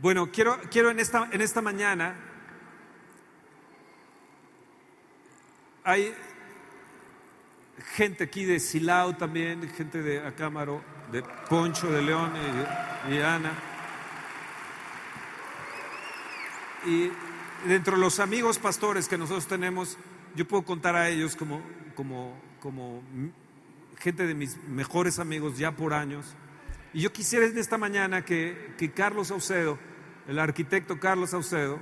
Bueno, quiero, quiero en, esta, en esta mañana, hay gente aquí de Silao también, gente de Acámaro, de Poncho de León y, Ana. Y dentro de los amigos pastores que nosotros tenemos, yo puedo contar a ellos como, como, como gente de mis mejores amigos ya por años. Y yo quisiera en esta mañana que, que Carlos Saucedo, el arquitecto Carlos Saucedo,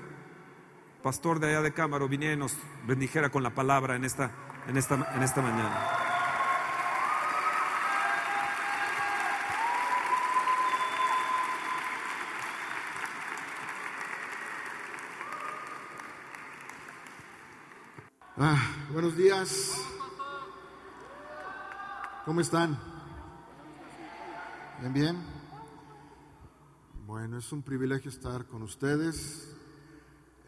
pastor de allá de Cámaro, viniera y nos bendijera con la palabra en esta, en esta, en esta mañana. Ah, buenos días. ¿Cómo están? Bien, bien. Bueno, es un privilegio estar con ustedes,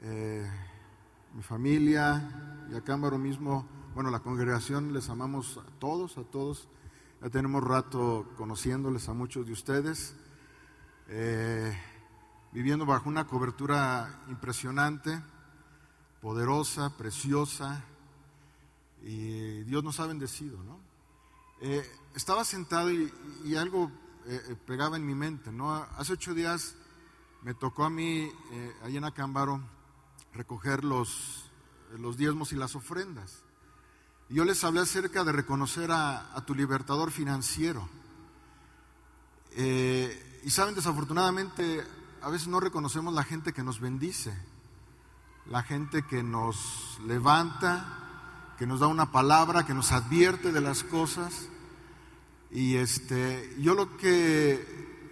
eh, mi familia y acá en mismo, bueno, la congregación, les amamos a todos, a todos. Ya tenemos rato conociéndoles a muchos de ustedes, eh, viviendo bajo una cobertura impresionante poderosa, preciosa, y Dios nos ha bendecido, ¿no? Eh, estaba sentado y, algo eh, eh, pegaba en mi mente, ¿no? Hace ocho días me tocó a mí, ahí en Acámbaro, recoger los, los diezmos y las ofrendas. Y yo les hablé acerca de reconocer a, a tu libertador financiero. y saben, desafortunadamente, a veces no reconocemos la gente que nos bendice la gente que nos levanta, que nos da una palabra, que nos advierte de las cosas. Y este, yo lo que eh,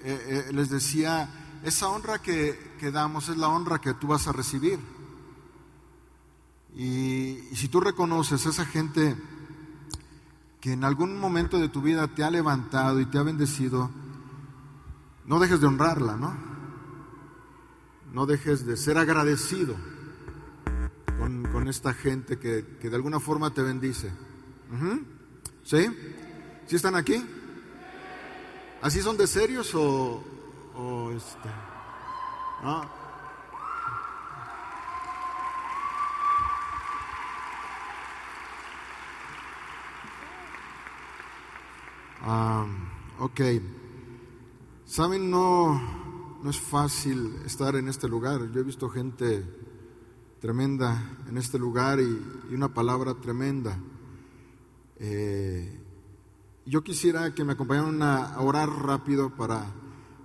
eh, les decía, esa honra que, que, damos es la honra que tú vas a recibir. Y, si tú reconoces a esa gente que en algún momento de tu vida te ha levantado y te ha bendecido, no dejes de honrarla, ¿no? No dejes de ser agradecido con, esta gente que, de alguna forma te bendice. ¿Sí? ¿Sí están aquí? ¿Así son de serios o, o este? ok. Saben, no, no es fácil estar en este lugar. Yo he visto gente tremenda en este lugar y, una palabra tremenda. Eh, yo quisiera que me acompañaran a orar rápido para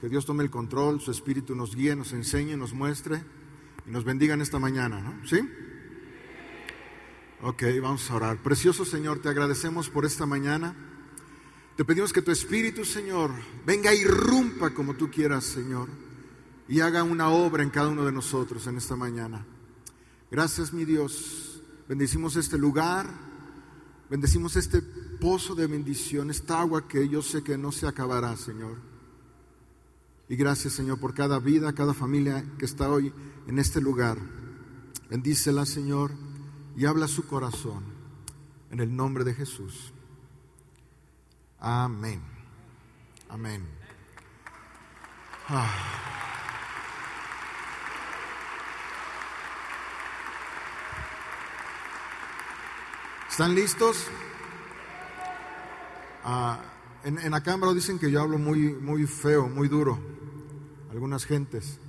que Dios tome el control, su espíritu nos guíe, nos enseñe, nos muestre y nos bendiga en esta mañana, ¿no? ¿Sí? Ok, vamos a orar. Precioso Señor, te agradecemos por esta mañana. Te pedimos que tu espíritu, Señor, venga y irrumpa como tú quieras, Señor, y haga una obra en cada uno de nosotros en esta mañana. Gracias, mi Dios. Bendecimos este lugar, bendecimos este pozo de bendición, esta agua que yo sé que no se acabará, Señor. Y gracias, Señor, por cada vida, cada familia que está hoy en este lugar. Bendícela, Señor, y habla su corazón. En el nombre de Jesús. Amén. Amén. Ah. ¿Están listos? Ah, en, en Acámbaro dicen que yo hablo muy, muy feo, muy duro, algunas gentes.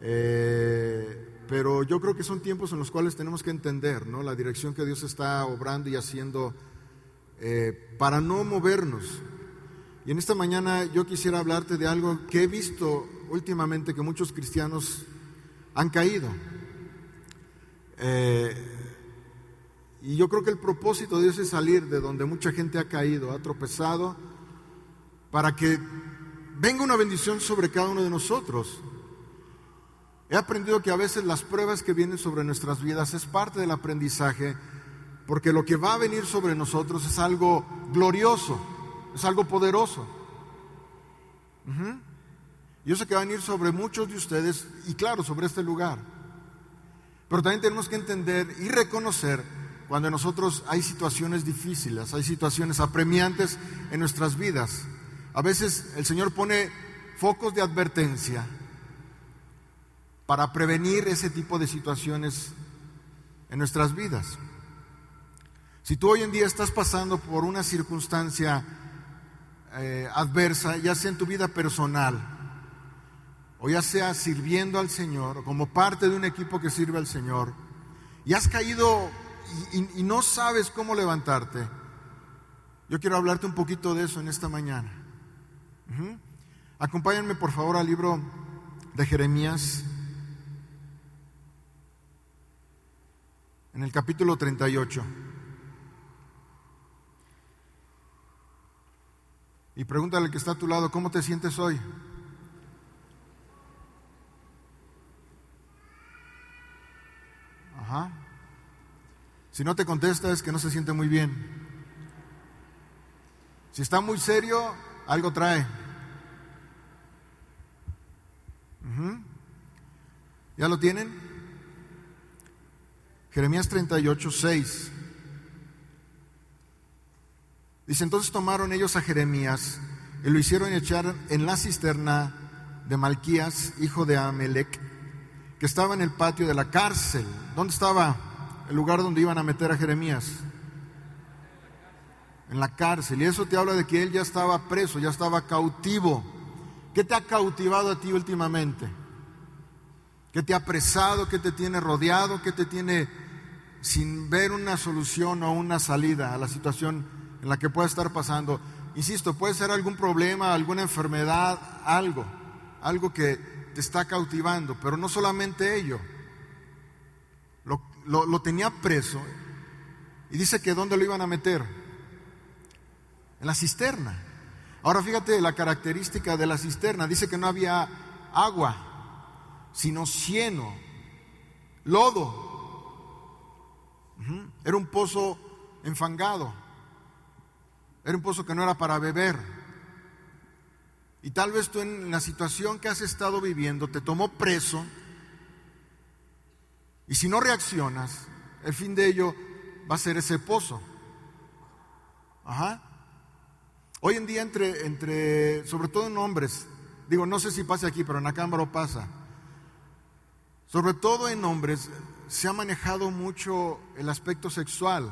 Eh, pero yo creo que son tiempos en los cuales tenemos que entender ¿no? la dirección que Dios está obrando y haciendo eh, para no movernos. Y en esta mañana yo quisiera hablarte de algo que he visto últimamente que muchos cristianos han caído. Eh, y yo creo que el propósito de Dios es salir de donde mucha gente ha caído, ha tropezado, para que venga una bendición sobre cada uno de nosotros. He aprendido que a veces las pruebas que vienen sobre nuestras vidas es parte del aprendizaje, porque lo que va a venir sobre nosotros es algo glorioso, es algo poderoso. Yo sé que va a venir sobre muchos de ustedes y claro, sobre este lugar. Pero también tenemos que entender y reconocer cuando nosotros hay situaciones difíciles, hay situaciones apremiantes en nuestras vidas. A veces el Señor pone focos de advertencia para prevenir ese tipo de situaciones en nuestras vidas. Si tú hoy en día estás pasando por una circunstancia eh, adversa, ya sea en tu vida personal, o ya sea sirviendo al Señor, o como parte de un equipo que sirve al Señor, y has caído y, no sabes cómo levantarte, yo quiero hablarte un poquito de eso en esta mañana. Acompáñenme por favor al libro de Jeremías, en el capítulo 38. Y pregúntale al que está a tu lado, ¿cómo te sientes hoy? Si no te contesta es que no se siente muy bien. Si está muy serio, algo trae. ¿Ya lo tienen? Jeremías 38, 6. Dice, entonces tomaron ellos a Jeremías y lo hicieron echar en la cisterna de Malquías, hijo de Amelec, que estaba en el patio de la cárcel. ¿Dónde estaba el lugar donde iban a meter a Jeremías? En la cárcel. Y eso te habla de que él ya estaba preso, ya estaba cautivo. ¿Qué te ha cautivado a ti últimamente? ¿Qué te ha apresado? ¿Qué te tiene rodeado? ¿Qué te tiene sin ver una solución o una salida a la situación en la que pueda estar pasando. Insisto, puede ser algún problema, alguna enfermedad, algo, algo que te está cautivando, pero no solamente ello. Lo, tenía preso y dice que ¿dónde lo iban a meter? En la cisterna. Ahora fíjate la característica de la cisterna. Dice que no había agua, sino cieno, lodo. Era un pozo enfangado. Era un pozo que no era para beber. Y tal vez tú en la situación que has estado viviendo te tomó preso. Y si no reaccionas, el fin de ello va a ser ese pozo. Ajá. Hoy en día entre, entre, sobre todo en hombres, digo, no sé si pasa aquí, pero en la cámara pasa. Sobre todo en hombres se ha manejado mucho el aspecto sexual.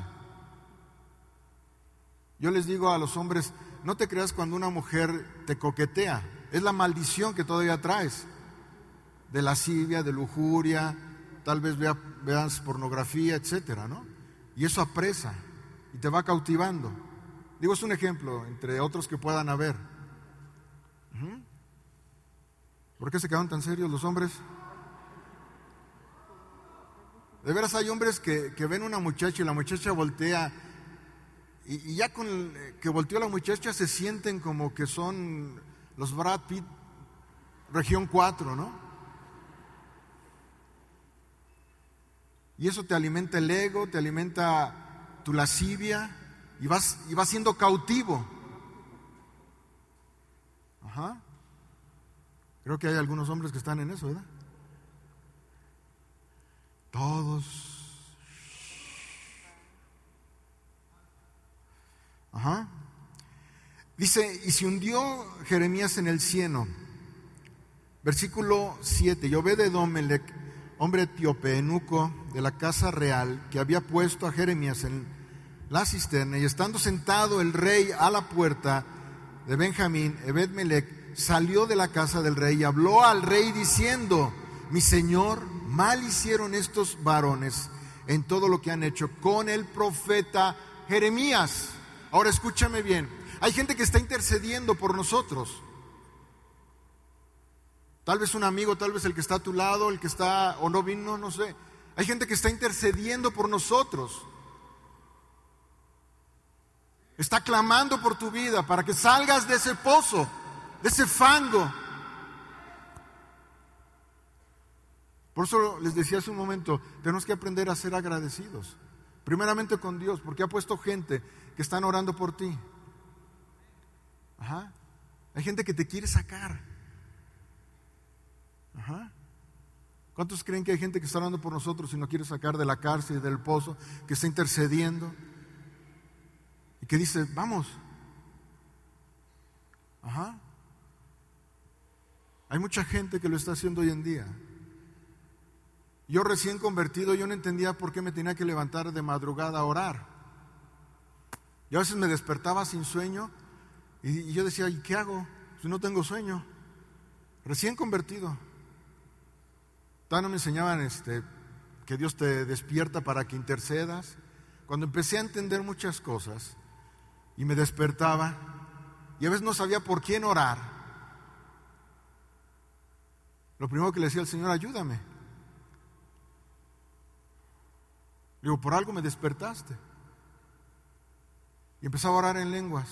Yo les digo a los hombres, no te creas cuando una mujer te coquetea, es la maldición que todavía traes, de lascivia, de lujuria, tal vez veas pornografía, etcétera, ¿no? Y eso apresa y te va cautivando. Digo, es un ejemplo entre otros que puedan haber. ¿Por qué se quedan tan serios los hombres? De veras hay hombres que, que ven una muchacha y la muchacha voltea y, ya con que volteó la muchacha se sienten como que son los Brad Pitt, región 4, ¿no? Y eso te alimenta el ego, te alimenta tu lascivia y vas, y vas siendo cautivo. Ajá. Creo que hay algunos hombres que están en eso, ¿verdad? Todos Ajá. Dice, y se hundió Jeremías en el cieno. Versículo 7. Yo ve de Domelec, hombre etíope, enuco de la casa real, que había puesto a Jeremías en la cisterna, y estando sentado el rey a la puerta de Benjamín, Ebed-Melech, salió de la casa del rey y habló al rey diciendo, mi señor, mal hicieron estos varones en todo lo que han hecho con el profeta Jeremías. Ahora escúchame bien, hay gente que está intercediendo por nosotros. Tal vez un amigo, tal vez el que está a tu lado, el que está o no vino, no sé. Hay gente que está intercediendo por nosotros. Está clamando por tu vida para que salgas de ese pozo, de ese fango. Por eso les decía hace un momento, tenemos que aprender a ser agradecidos. Primeramente con Dios, porque ha puesto gente que están orando por ti. Ajá. Hay gente que te quiere sacar. Ajá. ¿Cuántos creen que hay gente que está orando por nosotros y no quiere sacar de la cárcel y del pozo, que está intercediendo y que dice, vamos? Ajá. Hay mucha gente que lo está haciendo hoy en día. Yo recién convertido, yo no entendía por qué me tenía que levantar de madrugada a orar. Yo a veces me despertaba sin sueño y, yo decía, ¿y qué hago si no tengo sueño? Recién convertido. Todavía no me enseñaban este, que Dios te despierta para que intercedas. Cuando empecé a entender muchas cosas y me despertaba y a veces no sabía por quién orar, lo primero que le decía al Señor, ayúdame. Digo, por algo me despertaste. Y empezaba a orar en lenguas.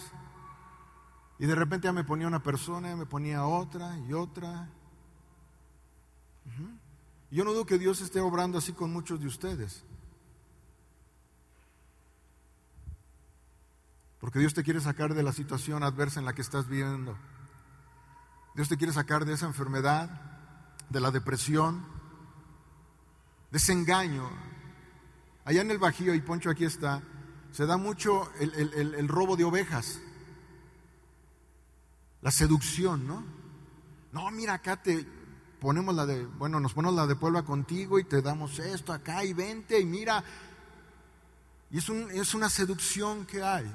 Y de repente ya me ponía una persona, me ponía otra y otra. Yo no dudo que Dios esté obrando así con muchos de ustedes. Porque Dios te quiere sacar de la situación adversa en la que estás viviendo. Dios te quiere sacar de esa enfermedad, de la depresión, de ese engaño. Allá en el Bajío, y Poncho aquí está, se da mucho el, robo de ovejas, la seducción, ¿no? No, mira, acá te ponemos la de, bueno, nos ponemos la de Puebla contigo y te damos esto acá y vente y mira. Y es, un, es una seducción que hay.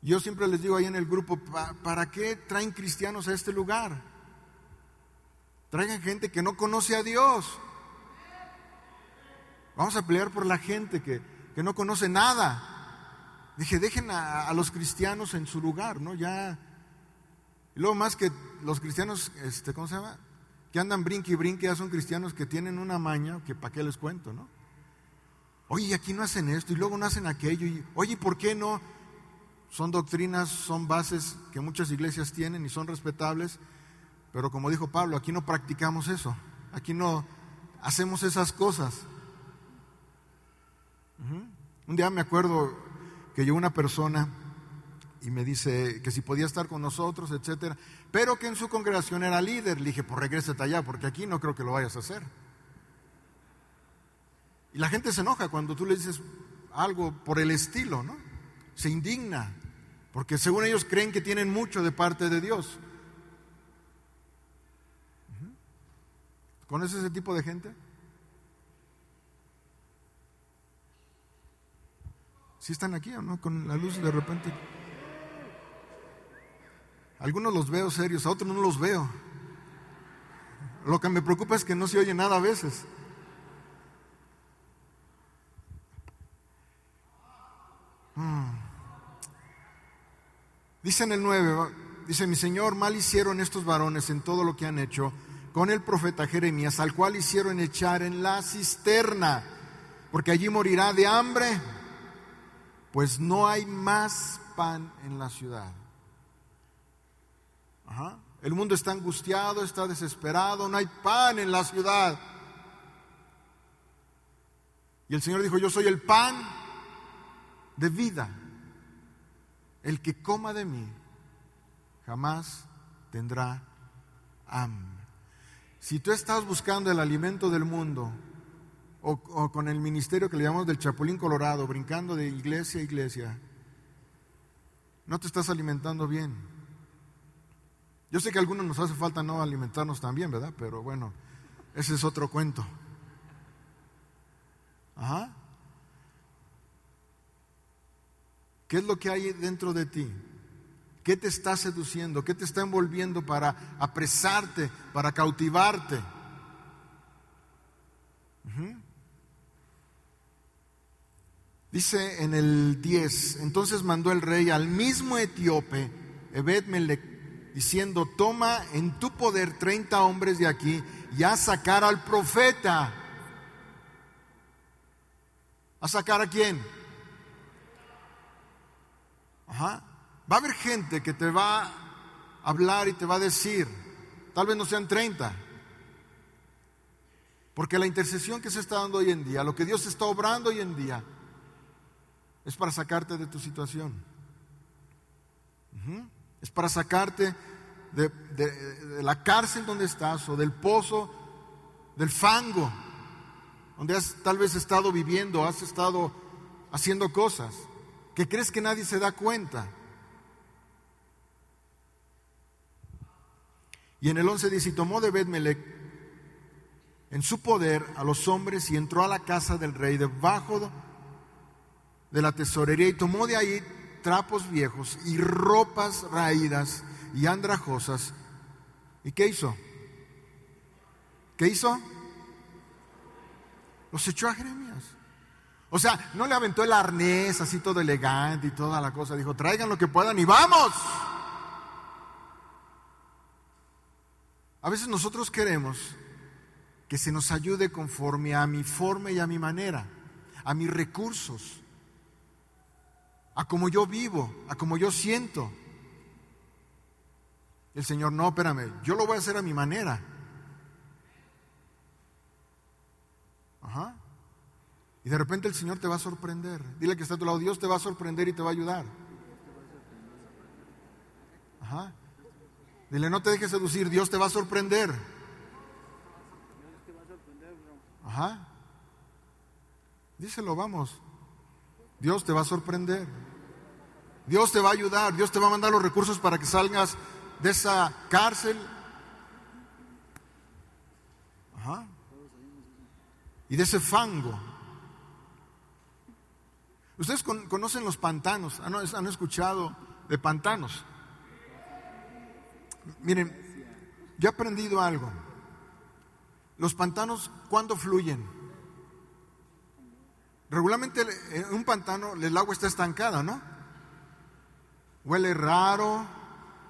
Yo siempre les digo ahí en el grupo, ¿para qué traen cristianos a este lugar? Traigan gente que no conoce a Dios. Vamos a pelear por la gente que, que no conoce nada. Dije, dejen a, los cristianos en su lugar, ¿no? Ya. Luego más que los cristianos, este, ¿cómo se llama? Que andan brinque y brinque, ya son cristianos que tienen una maña, que para qué les cuento, ¿no? Oye, aquí no hacen esto y luego no hacen aquello. Y, Oye, ¿por qué no? Son doctrinas, son bases que muchas iglesias tienen y son respetables, pero como dijo Pablo, aquí no practicamos eso, aquí no hacemos esas cosas. Un día me acuerdo que llegó una persona y me dice que si podía estar con nosotros, etcétera, pero que en su congregación era líder. Le dije, pues regrésate allá, porque aquí no creo que lo vayas a hacer. Y la gente se enoja cuando tú le dices algo por el estilo, ¿no? Se indigna, porque según ellos creen que tienen mucho de parte de Dios. ¿Conoces ese tipo de gente? Si están aquí o no? Con la luz de repente. Algunos los veo serios, a otros no los veo. Lo que me preocupa es que no se oye nada a veces. Hmm. Dice en el 9, dice, mi Señor, mal hicieron estos varones en todo lo que han hecho con el profeta Jeremías, al cual hicieron echar en la cisterna, porque allí morirá de hambre pues no hay más pan en la ciudad. El mundo está angustiado, está desesperado, no hay pan en la ciudad. Y el Señor dijo, yo soy el pan de vida. El que coma de mí jamás tendrá hambre. Si tú estás buscando el alimento del mundo, o, con el ministerio que le llamamos del Chapulín Colorado, brincando de iglesia a iglesia, no te estás alimentando bien. Yo sé que a algunos nos hace falta no alimentarnos también, ¿verdad? Pero bueno, ese es otro cuento. Ajá. ¿Qué es lo que hay dentro de ti? ¿Qué te está seduciendo? ¿Qué te está envolviendo para apresarte, para cautivarte? Dice en el 10, entonces mandó el rey al mismo etíope, ebed diciendo, toma en tu poder 30 hombres de aquí y a sacar al profeta. ¿A sacar a quién? Ajá. Va a haber gente que te va a hablar y te va a decir, tal vez no sean 30, porque la intercesión que se está dando hoy en día, lo que Dios está obrando hoy en día, es para sacarte de tu situación. Es para sacarte de, la cárcel donde estás o del pozo, del fango, donde has tal vez estado viviendo, has estado haciendo cosas que crees que nadie se da cuenta. Y en el 11 dice, y tomó de Betmelec en su poder a los hombres y entró a la casa del rey debajo de la tesorería y tomó de ahí trapos viejos y ropas raídas y andrajosas. ¿Y qué hizo? ¿Qué hizo? Los echó a Jeremías. O sea, no le aventó el arnés así todo elegante y toda la cosa. Dijo, traigan lo que puedan y vamos. A veces nosotros queremos que se nos ayude conforme a mi forma y a mi manera, a mis recursos, a como yo vivo, a como yo siento. El Señor, no, espérame, yo lo voy a hacer a mi manera. Ajá. Y de repente el Señor te va a sorprender. Dile que está a tu lado, Dios te va a sorprender y te va a ayudar. Ajá. Dile, no te dejes seducir, Dios te va a sorprender. Ajá. Díselo, vamos. Dios te va a sorprender. Dios te va a ayudar. Dios te va a mandar los recursos para que salgas de esa cárcel. Ajá. Y de ese fango. Ustedes conocen los pantanos. ¿Han escuchado de pantanos? Miren, yo he aprendido algo. Los pantanos, ¿cuándo fluyen? Regularmente en un pantano el agua está estancada, ¿no? Huele raro,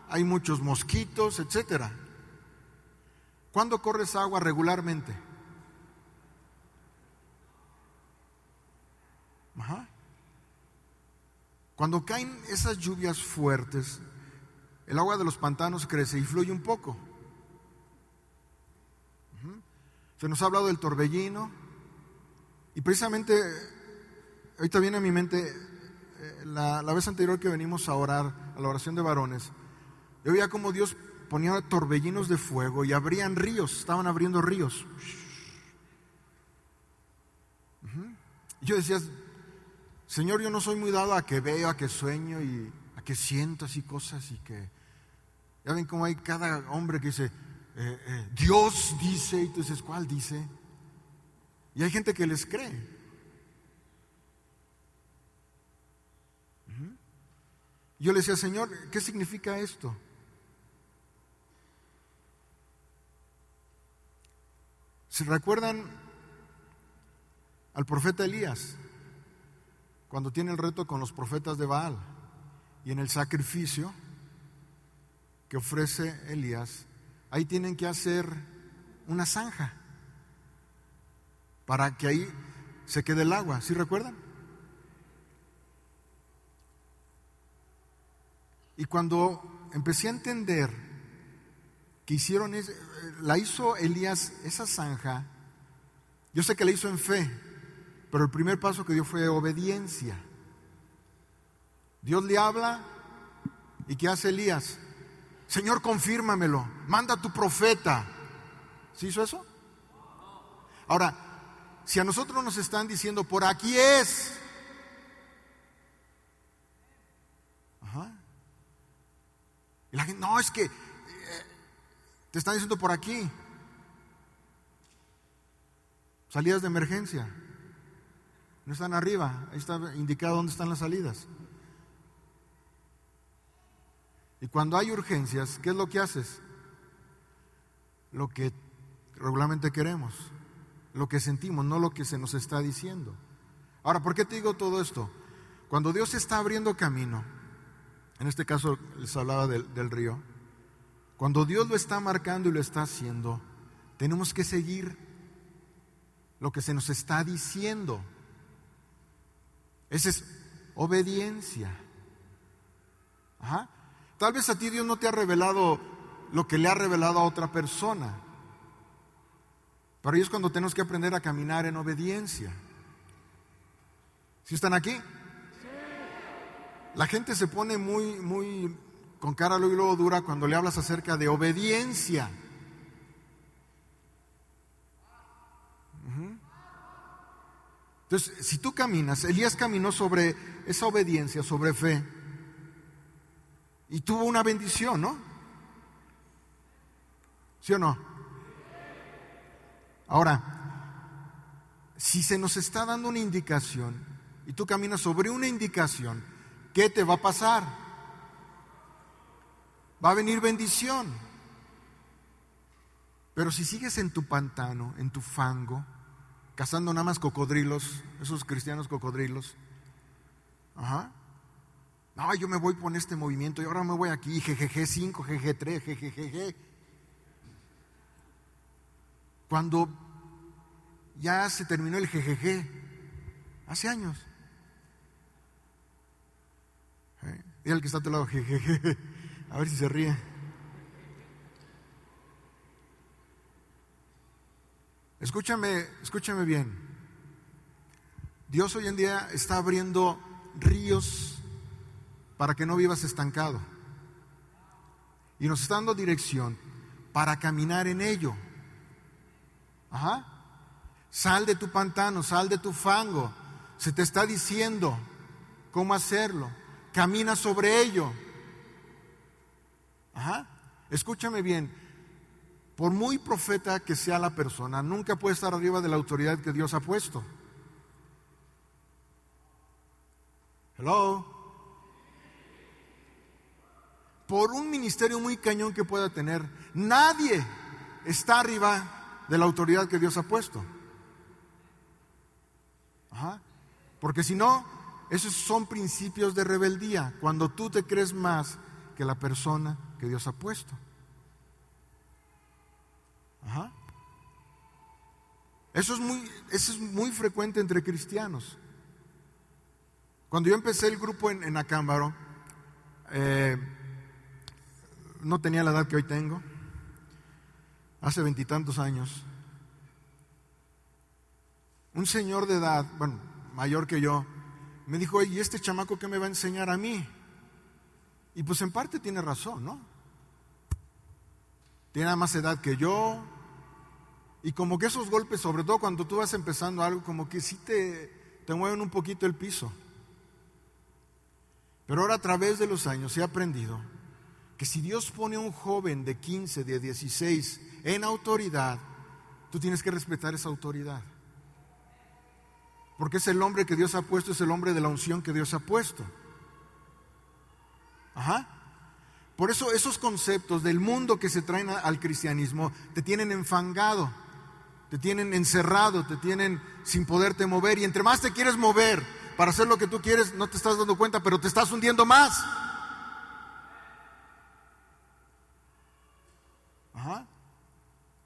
hay muchos mosquitos, etcétera. ¿Cuándo corre esa agua regularmente? Cuando caen esas lluvias fuertes, el agua de los pantanos crece y fluye un poco. Se nos ha hablado del torbellino y precisamente ahorita viene a mi mente eh, la, vez anterior que venimos a orar, a la oración de varones, yo veía como Dios ponía torbellinos de fuego y abrían ríos, estaban abriendo ríos. yo decía, Señor, yo no soy muy dado a que veo, a que sueño y a que siento así cosas y que ya ven cómo hay cada hombre que dice, eh, eh, Dios dice, y tú dices, ¿cuál dice? Y hay gente que les cree. Yo le decía, Señor, ¿qué significa esto? Si recuerdan al profeta Elías, cuando tiene el reto con los profetas de Baal y en el sacrificio, que ofrece Elías, ahí tienen que hacer una zanja para que ahí se quede el agua. ¿Sí recuerdan? Y cuando empecé a entender que hicieron, la hizo Elías esa zanja, yo sé que la hizo en fe, pero el primer paso que dio fue obediencia. Dios le habla y ¿qué hace Elías? Señor, confírmamelo, manda a tu profeta. ¿Sí hizo eso? Ahora, si a nosotros nos están diciendo, por aquí es. Ajá. Y la gente, no, es que eh, te están diciendo por aquí. Salidas de emergencia. No están arriba, ahí está indicado dónde están las salidas. Y cuando hay urgencias, ¿qué es lo que haces? Lo que regularmente queremos, lo que sentimos, no lo que se nos está diciendo. Ahora, ¿por qué te digo todo esto? Cuando Dios está abriendo camino, en este caso les hablaba del, río, cuando Dios lo está marcando y lo está haciendo, tenemos que seguir lo que se nos está diciendo. Esa es obediencia. Tal vez a ti Dios no te ha revelado lo que le ha revelado a otra persona. Pero ahí es cuando tenemos que aprender a caminar en obediencia. ¿Sí están aquí? La gente se pone muy, muy con cara luego dura cuando le hablas acerca de obediencia. Entonces, si tú caminas, Elías caminó sobre esa obediencia, sobre fe. Y tuvo una bendición, ¿no? ¿Sí o no? Ahora, si se nos está dando una indicación y tú caminas sobre una indicación, ¿qué te va a pasar? Va a venir bendición. Pero si sigues en tu pantano, en tu fango, cazando nada más cocodrilos, esos cristianos cocodrilos, ajá, no, yo me voy por este movimiento y ahora me voy aquí, GGG 5, GG 3, GGG. Cuando ya se terminó el GGG, hace años. ¿Eh? Y el que está a tu lado, GGG, a ver si se ríe. Escúchame, escúchame bien. Dios hoy en día está abriendo ríos para que no vivas estancado. Y nos está dando dirección para caminar en ello. Ajá. Sal de tu pantano, sal de tu fango. Se te está diciendo cómo hacerlo. Camina sobre ello. Ajá. Escúchame bien. Por muy profeta que sea la persona, nunca puede estar arriba de la autoridad que Dios ha puesto. Hello por un ministerio muy cañón que pueda tener, nadie está arriba de la autoridad que Dios ha puesto. Porque si no, esos son principios de rebeldía, cuando tú te crees más que la persona que Dios ha puesto. Eso es muy, eso es muy frecuente entre cristianos. Cuando yo empecé el grupo en, Acámbaro, eh, no tenía la edad que hoy tengo, hace veintitantos años. Un señor de edad, bueno, mayor que yo, me dijo, ¿y este chamaco qué me va a enseñar a mí? Y pues en parte tiene razón, ¿no? Tiene más edad que yo. Y como que esos golpes, sobre todo cuando tú vas empezando algo, como que sí te, te mueven un poquito el piso. Pero ahora a través de los años he aprendido que si Dios pone a un joven de 15, de 16 en autoridad, tú tienes que respetar esa autoridad. Porque es el hombre que Dios ha puesto, es el hombre de la unción que Dios ha puesto. Ajá. Por eso esos conceptos del mundo que se traen al cristianismo te tienen enfangado, te tienen encerrado, te tienen sin poderte mover. Y entre más te quieres mover para hacer lo que tú quieres, no te estás dando cuenta, pero te estás hundiendo más.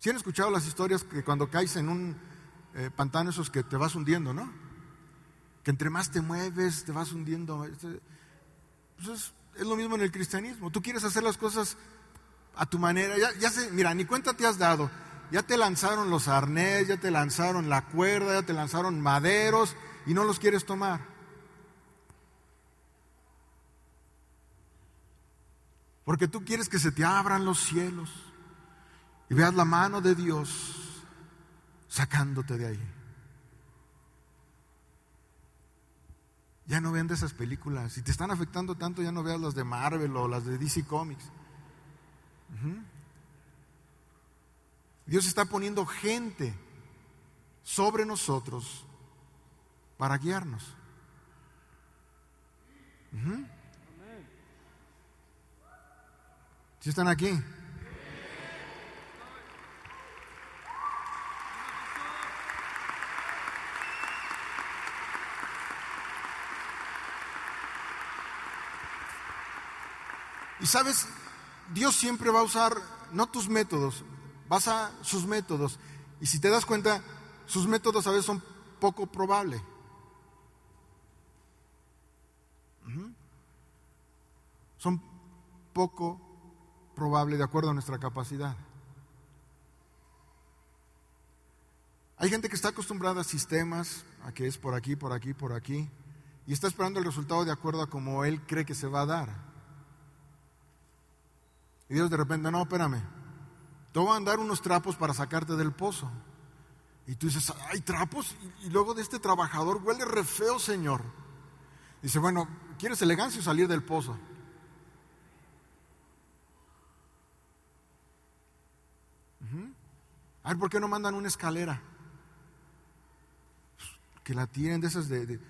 Si han escuchado las historias que cuando caes en un eh, pantano esos que te vas hundiendo, ¿no? Que entre más te mueves, te vas hundiendo. Este, pues es, lo mismo en el cristianismo. Tú quieres hacer las cosas a tu manera. Ya, ya mira, ni cuenta te has dado. Ya te lanzaron los arnés, ya te lanzaron la cuerda, ya te lanzaron maderos y no los quieres tomar. Porque tú quieres que se te abran los cielos y veas la mano de Dios sacándote de ahí. Ya no vean de esas películas. Si te están afectando tanto, ya no veas las de Marvel o las de DC Comics. Dios está poniendo gente sobre nosotros para guiarnos. Si están aquí? Y sabes, Dios siempre va a usar no tus métodos, vas a sus métodos. Y si te das cuenta, sus métodos a veces son poco probables. Son poco probables de acuerdo a nuestra capacidad. Hay gente que está acostumbrada a sistemas, a que es por aquí, por aquí, por aquí, y está esperando el resultado de acuerdo a como él cree que se va a dar. Dios de repente, no, espérame, te voy a mandar unos trapos para sacarte del pozo. Y tú dices, hay trapos. Y, luego de este trabajador huele re feo, Señor. Dice, bueno, ¿quieres elegancia o salir del pozo? A ver, ¿por qué no mandan una escalera? Que la tienen de esas de,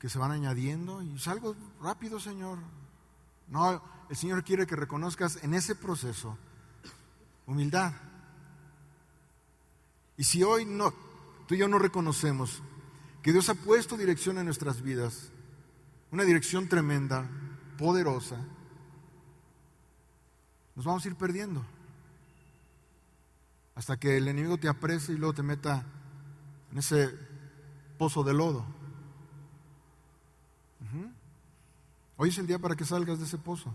que se van añadiendo y salgo rápido, Señor. No, el Señor quiere que reconozcas en ese proceso humildad. Y si hoy no, tú y yo no reconocemos que Dios ha puesto dirección en nuestras vidas, una dirección tremenda, poderosa, nos vamos a ir perdiendo. Hasta que el enemigo te aprecie y luego te meta en ese pozo de lodo. Hoy es el día para que salgas de ese pozo.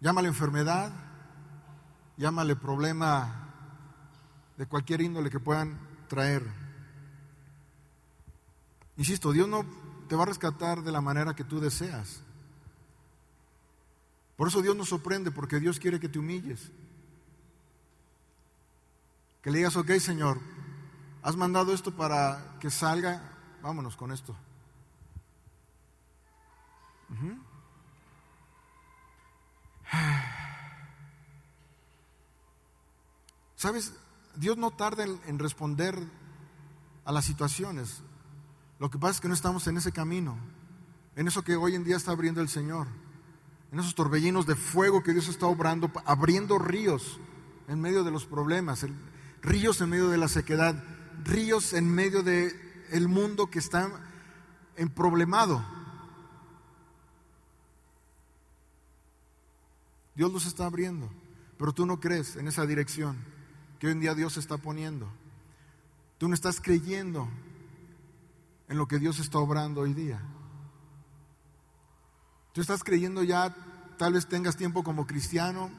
Llámale enfermedad, llámale problema de cualquier índole que puedan traer. Insisto, Dios no te va a rescatar de la manera que tú deseas. Por eso Dios nos sorprende, porque Dios quiere que te humilles. Que le digas, ok Señor, has mandado esto para que salga, vámonos con esto. ¿Sabes? Dios no tarda en, responder a las situaciones. Lo que pasa es que no estamos en ese camino, en eso que hoy en día está abriendo el Señor, en esos torbellinos de fuego que Dios está obrando, abriendo ríos en medio de los problemas, ríos en medio de la sequedad, ríos en medio del el mundo que está en problemado. Dios los está abriendo, pero tú no crees en esa dirección que hoy en día Dios está poniendo. Tú no estás creyendo en lo que Dios está obrando hoy día. Tú estás creyendo ya, tal vez tengas tiempo como cristiano,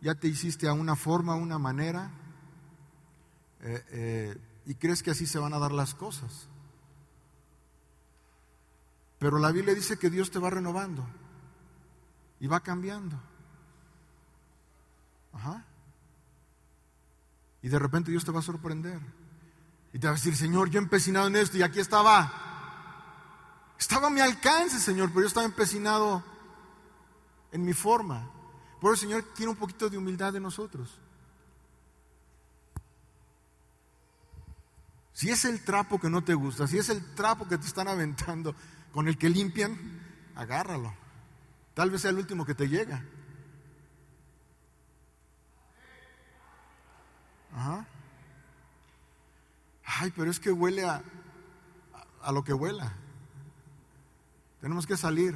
ya te hiciste a una forma, a una manera, eh, eh, y crees que así se van a dar las cosas. Pero la Biblia dice que Dios te va renovando y va cambiando. Y de repente Dios te va a sorprender. Y te va a decir, Señor, yo he empecinado en esto y aquí estaba. Estaba a mi alcance, Señor, pero yo estaba empecinado en mi forma. Por eso el Señor tiene un poquito de humildad de nosotros. Si es el trapo que no te gusta, si es el trapo que te están aventando con el que limpian, agárralo. Tal vez sea el último que te llega. Ajá. Ay, pero es que huele a, a, lo que huela. Tenemos que salir.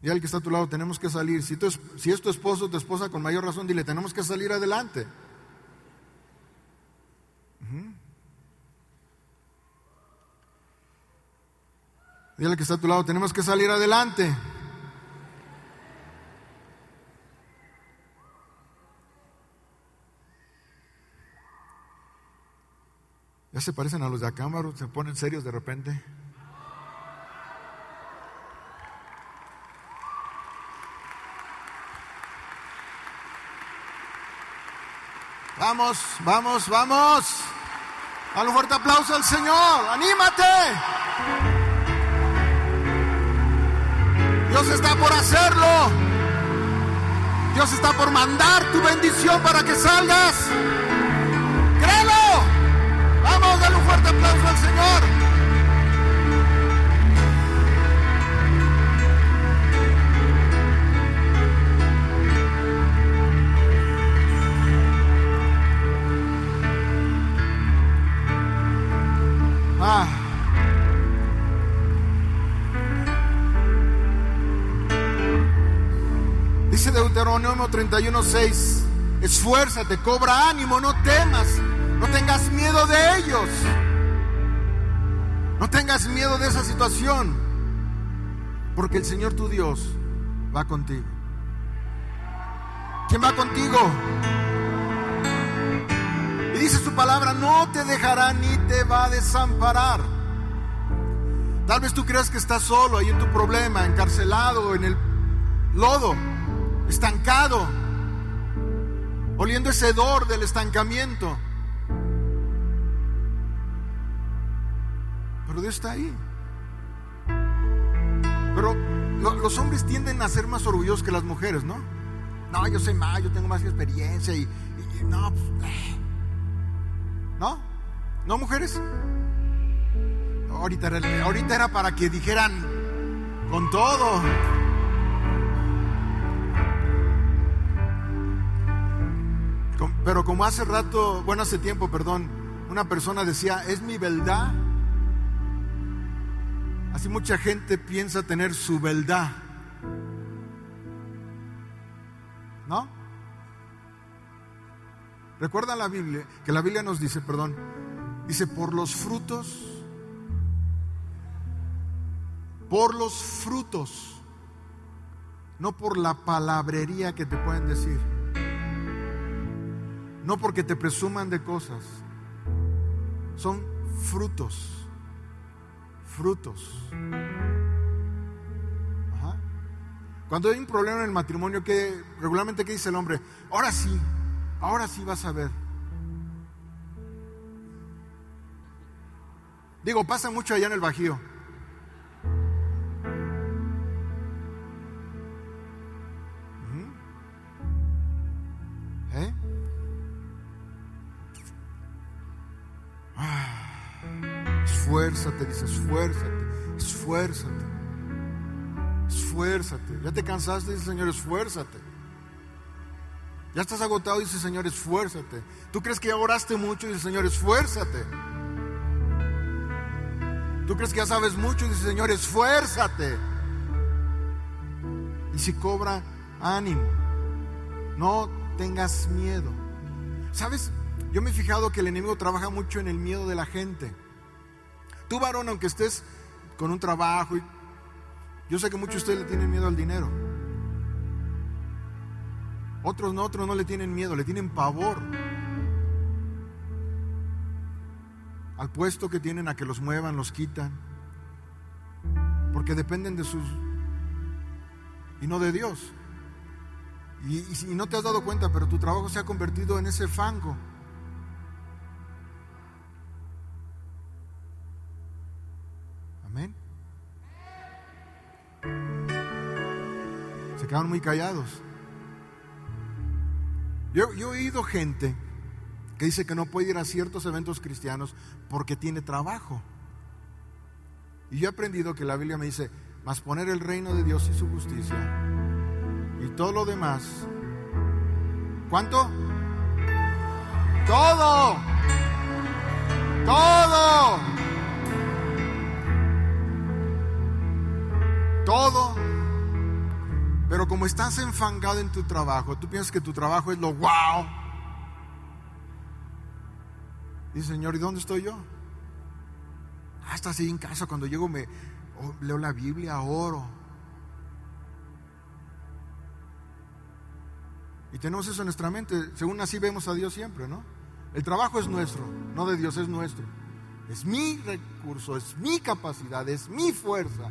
Y al que está a tu lado, tenemos que salir. Si, si es tu esposo o tu esposa, con mayor razón, dile, tenemos que salir adelante. Dile al que está a tu lado, tenemos que salir adelante. Ya se parecen a los de Acámbaro, se ponen serios de repente. Vamos, vamos, vamos. Dale un fuerte aplauso al Señor. Anímate. Dios está por hacerlo. Dios está por mandar tu bendición para que salgas. Fuerte aplauso al Señor. Ah. Dice Deuteronomio 31:6, esfuérzate, cobra ánimo, no temas no tengas miedo de ellos. No tengas miedo de esa situación. Porque el Señor tu Dios va contigo. ¿Quién va contigo? Y dice su palabra, no te dejará ni te va a desamparar. Tal vez tú creas que estás solo ahí en tu problema, encarcelado en el lodo, estancado, oliendo ese hedor del estancamiento. Está ahí. Pero los hombres tienden a ser más orgullosos que las mujeres, ¿no? No, yo sé más, yo tengo más experiencia y, no, pues, eh. ¿no? ¿No, mujeres? Ahorita era, ahorita era para que dijeran con todo. Pero como hace rato, bueno, hace tiempo, perdón, una persona decía, es mi verdad. Así mucha gente piensa tener su verdad. ¿No? Recuerda la Biblia, que la Biblia nos dice, perdón, dice, por los frutos, por los frutos, no por la palabrería que te pueden decir, no porque te presuman de cosas, son frutos, frutos. Cuando hay un problema en el matrimonio, que regularmente qué dice el hombre? Ahora sí, ahora sí vas a ver. Digo, pasa mucho allá en el Bajío. Esfuérzate, dice, esfuérzate, esfuérzate. Esfuérzate. Ya te cansaste, dice Señor, esfuérzate. Ya estás agotado, dice Señor, esfuérzate. Tú crees que ya oraste mucho, dice Señor, esfuérzate. Tú crees que ya sabes mucho, dice Señor, esfuérzate. Y si cobra ánimo, no tengas miedo. ¿Sabes? Yo me he fijado que el enemigo trabaja mucho en el miedo de la gente. Tú varón, aunque estés con un trabajo y yo sé que muchos de ustedes le tienen miedo al dinero. Otros no, otros no le tienen miedo, le tienen pavor. Al puesto que tienen a que los muevan, los quitan. Porque dependen de sus... y no de Dios. Y, y, no te has dado cuenta, pero tu trabajo se ha convertido en ese fango. Quedaron muy callados. Yo, yo, he oído gente que dice que no puede ir a ciertos eventos cristianos porque tiene trabajo. Y yo he aprendido que la Biblia me dice, más poner el reino de Dios y su justicia y todo lo demás. ¿Cuánto? Todo. Todo. Todo. Pero como estás enfangado en tu trabajo, tú piensas que tu trabajo es lo wow. Dice, Señor, ¿y dónde estoy yo? Hasta ah, así en casa, cuando llego me leo la Biblia, oro. Y tenemos eso en nuestra mente, según así vemos a Dios siempre, ¿no? El trabajo es nuestro, no de Dios, es nuestro. Es mi recurso, es mi capacidad, es mi fuerza.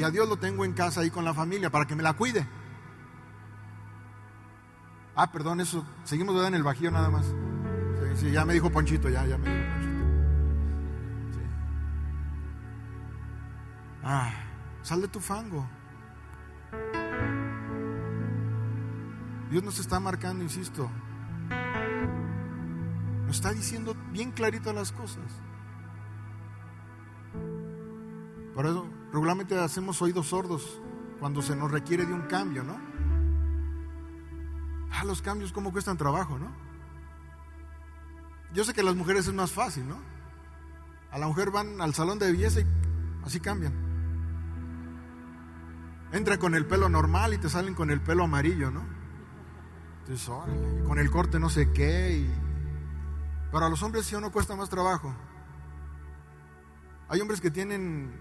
Y a Dios lo tengo en casa ahí con la familia para que me la cuide. Ah, perdón, eso. Seguimos en el bajío nada más. Sí, ya me dijo Ponchito, ya, ya me dijo Ponchito. Ah, sal de tu fango. Dios nos está marcando, insisto. Nos está diciendo bien clarito las cosas. Por eso regularmente hacemos oídos sordos cuando se nos requiere de un cambio, ¿no? Ah, los cambios cómo cuestan trabajo, ¿no? Yo sé que a las mujeres es más fácil, ¿no? A la mujer van al salón de belleza y así cambian. Entra con el pelo normal y te salen con el pelo amarillo, ¿no? Entonces, órale, con el corte no sé qué. Y... Los hombres sí o no cuesta más trabajo. Hay hombres que tienen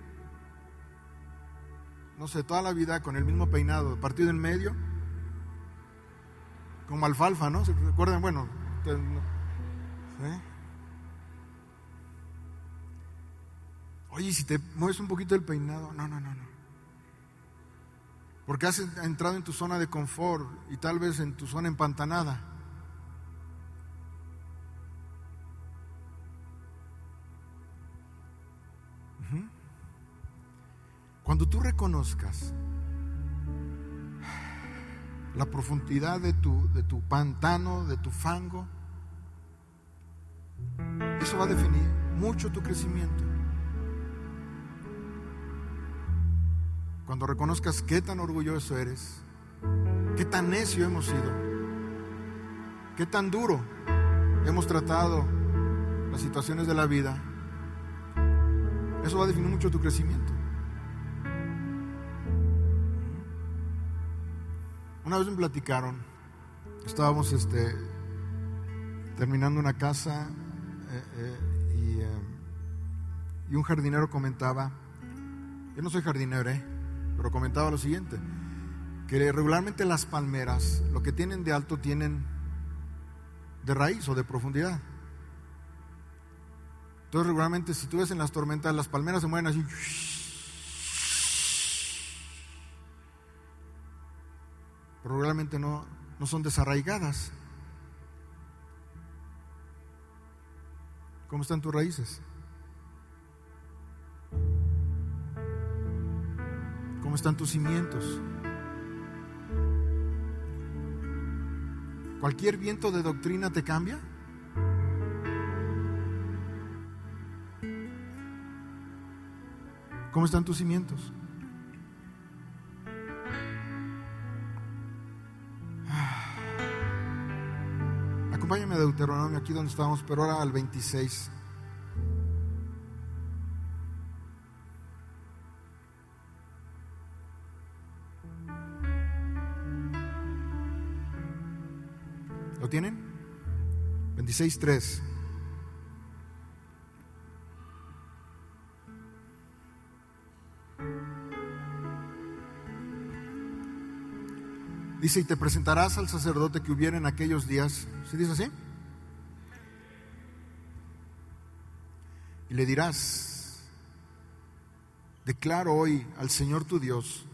no sé, toda la vida con el mismo peinado, partido en medio, como alfalfa, ¿no? ¿Se recuerdan? Bueno, Oye, si te mueves un poquito el peinado, no, no, no, no. Porque has entrado en tu zona de confort y tal vez en tu zona empantanada. Cuando tú reconozcas la profundidad de tu, de tu pantano, de tu fango, eso va a definir mucho tu crecimiento. Cuando reconozcas qué tan orgulloso eres, qué tan necio hemos sido, qué tan duro hemos tratado las situaciones de la vida, eso va a definir mucho tu crecimiento. Una vez me platicaron, estábamos este, terminando una casa eh, eh, eh, y, un jardinero comentaba, yo no soy jardinero, pero comentaba lo siguiente, que regularmente las palmeras lo que tienen de alto tienen de raíz o de profundidad. Entonces regularmente si tú ves en las tormentas las palmeras se mueven así. Regularmente no, no son desarraigadas. ¿Cómo están tus raíces? ¿Cómo están tus cimientos? ¿Cualquier viento de doctrina te cambia? ¿Cómo están tus cimientos? Acompáñame a Deuteronomio, aquí donde estamos, pero ahora al 26. ¿Lo tienen? 26.3. Dice, y te presentarás al sacerdote que hubiera en aquellos días. ¿Sí dice así? Y le dirás, declaro hoy al Señor tu Dios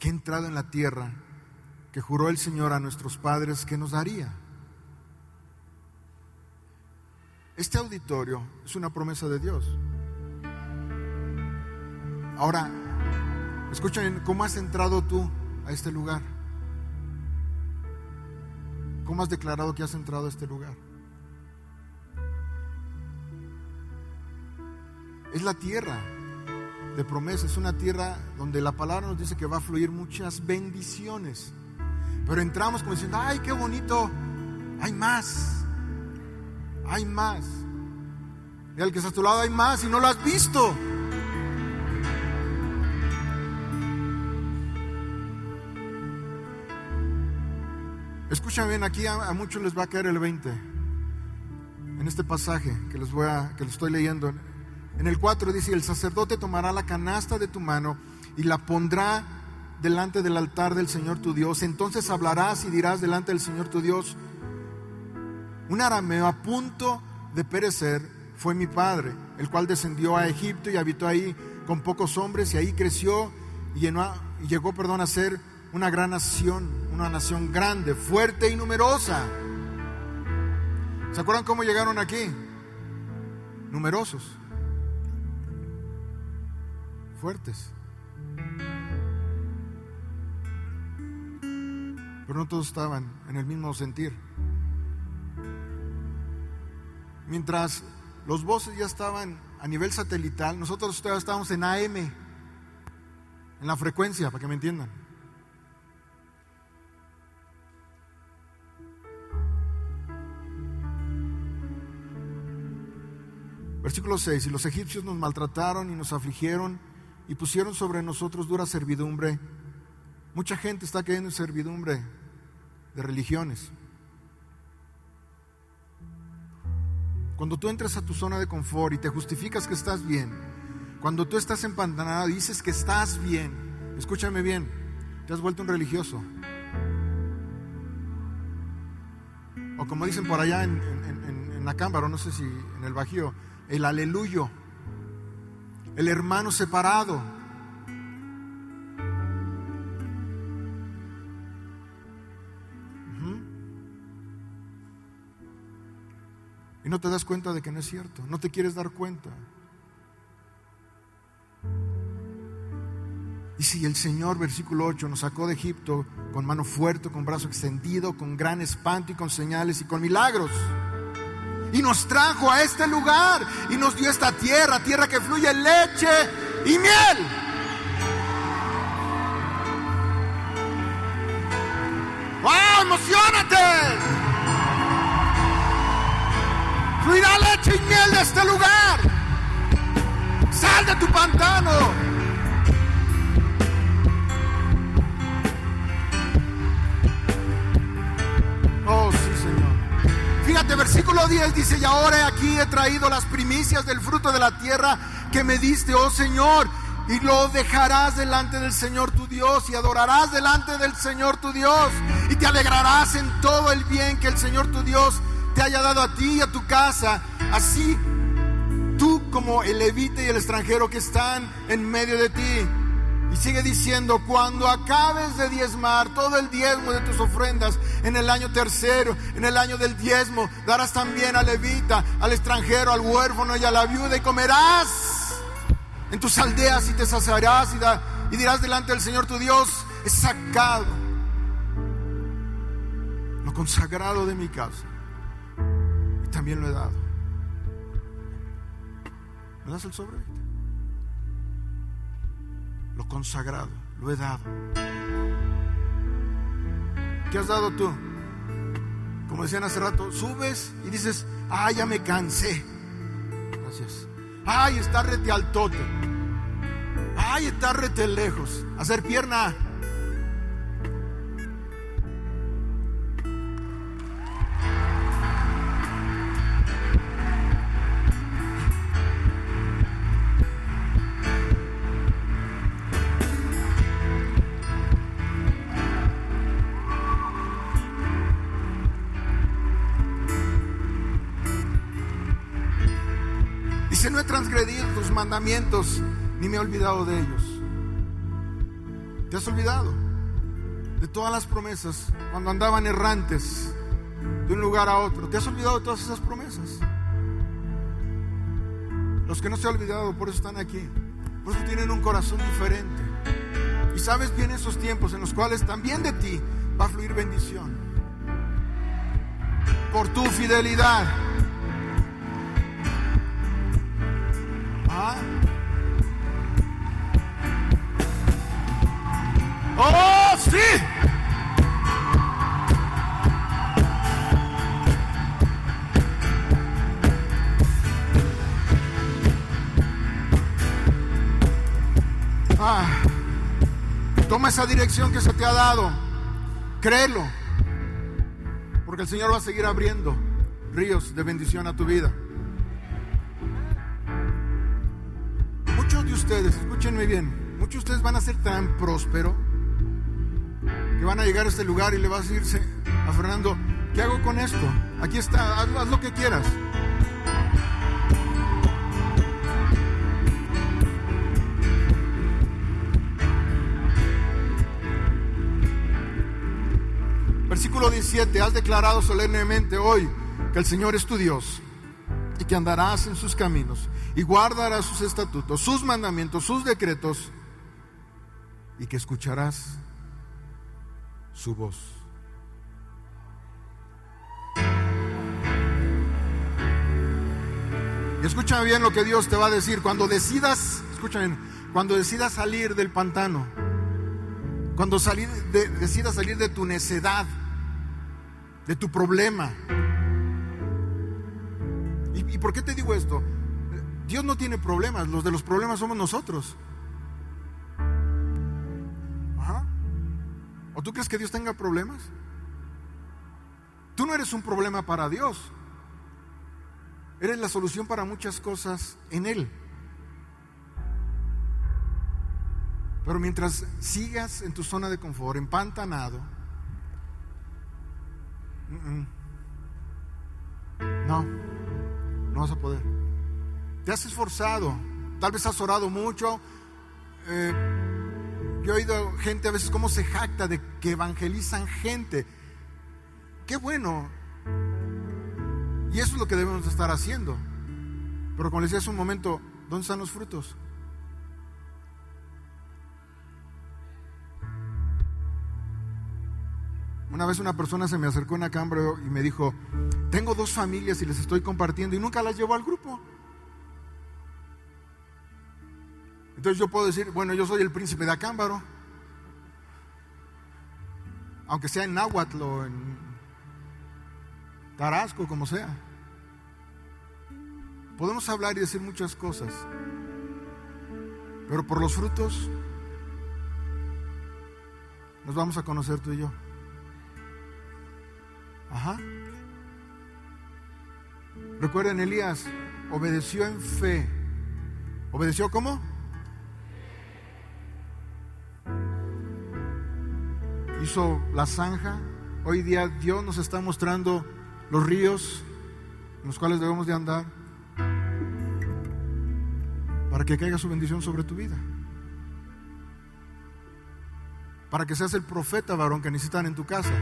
que he entrado en la tierra que juró el Señor a nuestros padres que nos daría. Este auditorio es una promesa de Dios. Ahora, escuchen, ¿cómo has entrado tú a este lugar? ¿Cómo has declarado que has entrado a este lugar? Es la tierra de promesa, es una tierra donde la palabra nos dice que va a fluir muchas bendiciones. Pero entramos como diciendo, ay, qué bonito, hay más, hay más. Y al que está a tu lado hay más y no lo has visto. Escucha bien, aquí a, muchos les va a caer el 20. En este pasaje que les voy a, que les estoy leyendo. En el 4 dice, el sacerdote tomará la canasta de tu mano y la pondrá delante del altar del Señor tu Dios. Entonces hablarás y dirás delante del Señor tu Dios, un arameo a punto de perecer fue mi padre, el cual descendió a Egipto y habitó ahí con pocos hombres y ahí creció y, y llegó perdón, a ser una gran nación, una nación grande, fuerte y numerosa. ¿Se acuerdan cómo llegaron aquí? Numerosos, fuertes. Pero no todos estaban en el mismo sentir. Mientras los voces ya estaban a nivel satelital, nosotros todavía estábamos en AM, en la frecuencia, para que me entiendan. Versículo 6, y los egipcios nos maltrataron y nos afligieron y pusieron sobre nosotros dura servidumbre. Mucha gente está cayendo en servidumbre de religiones. Cuando tú entras a tu zona de confort y te justificas que estás bien, cuando tú estás empantanado y dices que estás bien, escúchame bien, te has vuelto un religioso. O como dicen por allá en, en, la cámara, no sé si en el Bajío, el aleluyo, el hermano separado. Y no te das cuenta de que no es cierto, no te quieres dar cuenta. si el Señor, versículo 8, nos sacó de Egipto con mano fuerte, con brazo extendido, con gran espanto y con señales y con milagros. Y nos trajo a este lugar y nos dio esta tierra, tierra que fluye leche y miel. ¡Wow! ¡Emocionate! Fluirá leche y miel de este lugar. Sal de tu pantano. Versículo 10 dice, y ahora aquí he traído las primicias del fruto de la tierra que me diste, oh Señor, y lo dejarás delante del Señor tu Dios y adorarás delante del Señor tu Dios y te alegrarás en todo el bien que el Señor tu Dios te haya dado a ti y a tu casa. Así tú como el levita y el extranjero que están en medio de ti. Y sigue diciendo, cuando acabes de diezmar todo el diezmo de tus ofrendas en el año tercero, en el año del diezmo, darás también al levita, al extranjero, al huérfano y a la viuda y comerás en tus aldeas y te saciarás y, y dirás delante del Señor tu Dios, he sacado lo consagrado de mi casa y también lo he dado. ¿Me das el sobre? Lo consagrado, lo he dado. ¿Qué has dado tú? Como decían hace rato, subes y dices, ay, ya me cansé. Gracias. Ay, está rete al tote. Ay, está rete lejos. Hacer pierna. Ni me he olvidado de ellos. ¿Te has olvidado de todas las promesas cuando andaban errantes de un lugar a otro? ¿Te has olvidado de todas esas promesas? Los que no se han olvidado, por eso están aquí. Por eso tienen un corazón diferente. Y sabes bien esos tiempos en los cuales también de ti va a fluir bendición. Por tu fidelidad esa dirección que se te ha dado. Créelo. Porque el Señor va a seguir abriendo ríos de bendición a tu vida. Muchos de ustedes, escúchenme bien, muchos de ustedes van a ser tan prósperos que van a llegar a este lugar y le vas a decirse a Fernando, ¿qué hago con esto? Aquí está, haz, lo que quieras. Versículo 17, has declarado solemnemente hoy que el Señor es tu Dios y que andarás en sus caminos y guardarás sus estatutos, sus mandamientos, sus decretos y que escucharás su voz. Y escúchame bien lo que Dios te va a decir. Cuando decidas, escúchame, cuando decidas salir del pantano, cuando salir decidas salir de tu necedad, de tu problema. ¿Y, ¿Y por qué te digo esto? Dios no tiene problemas, los de los problemas somos nosotros. ¿O tú crees que Dios tenga problemas? Tú no eres un problema para Dios. Eres la solución para muchas cosas en Él. Pero mientras sigas en tu zona de confort, empantanado, no, no vas a poder. Te has esforzado, tal vez has orado mucho. Eh, yo he oído gente a veces cómo se jacta de que evangelizan gente. Qué bueno. Y eso es lo que debemos estar haciendo. Pero como les decía hace un momento, ¿dónde están los frutos? Una vez una persona se me acercó en Acambro y me dijo, tengo dos familias y les estoy compartiendo y nunca las llevo al grupo. Entonces yo puedo decir, bueno, yo soy el príncipe de Acámbaro. Aunque sea en Náhuatl o en Tarasco, como sea. Podemos hablar y decir muchas cosas. Pero por los frutos nos vamos a conocer tú y yo. Ajá. Recuerden, Elías obedeció en fe. ¿Obedeció cómo? Hizo la zanja. Hoy día Dios nos está mostrando los ríos en los cuales debemos de andar para que caiga su bendición sobre tu vida. Para que seas el profeta varón que necesitan en tu casa.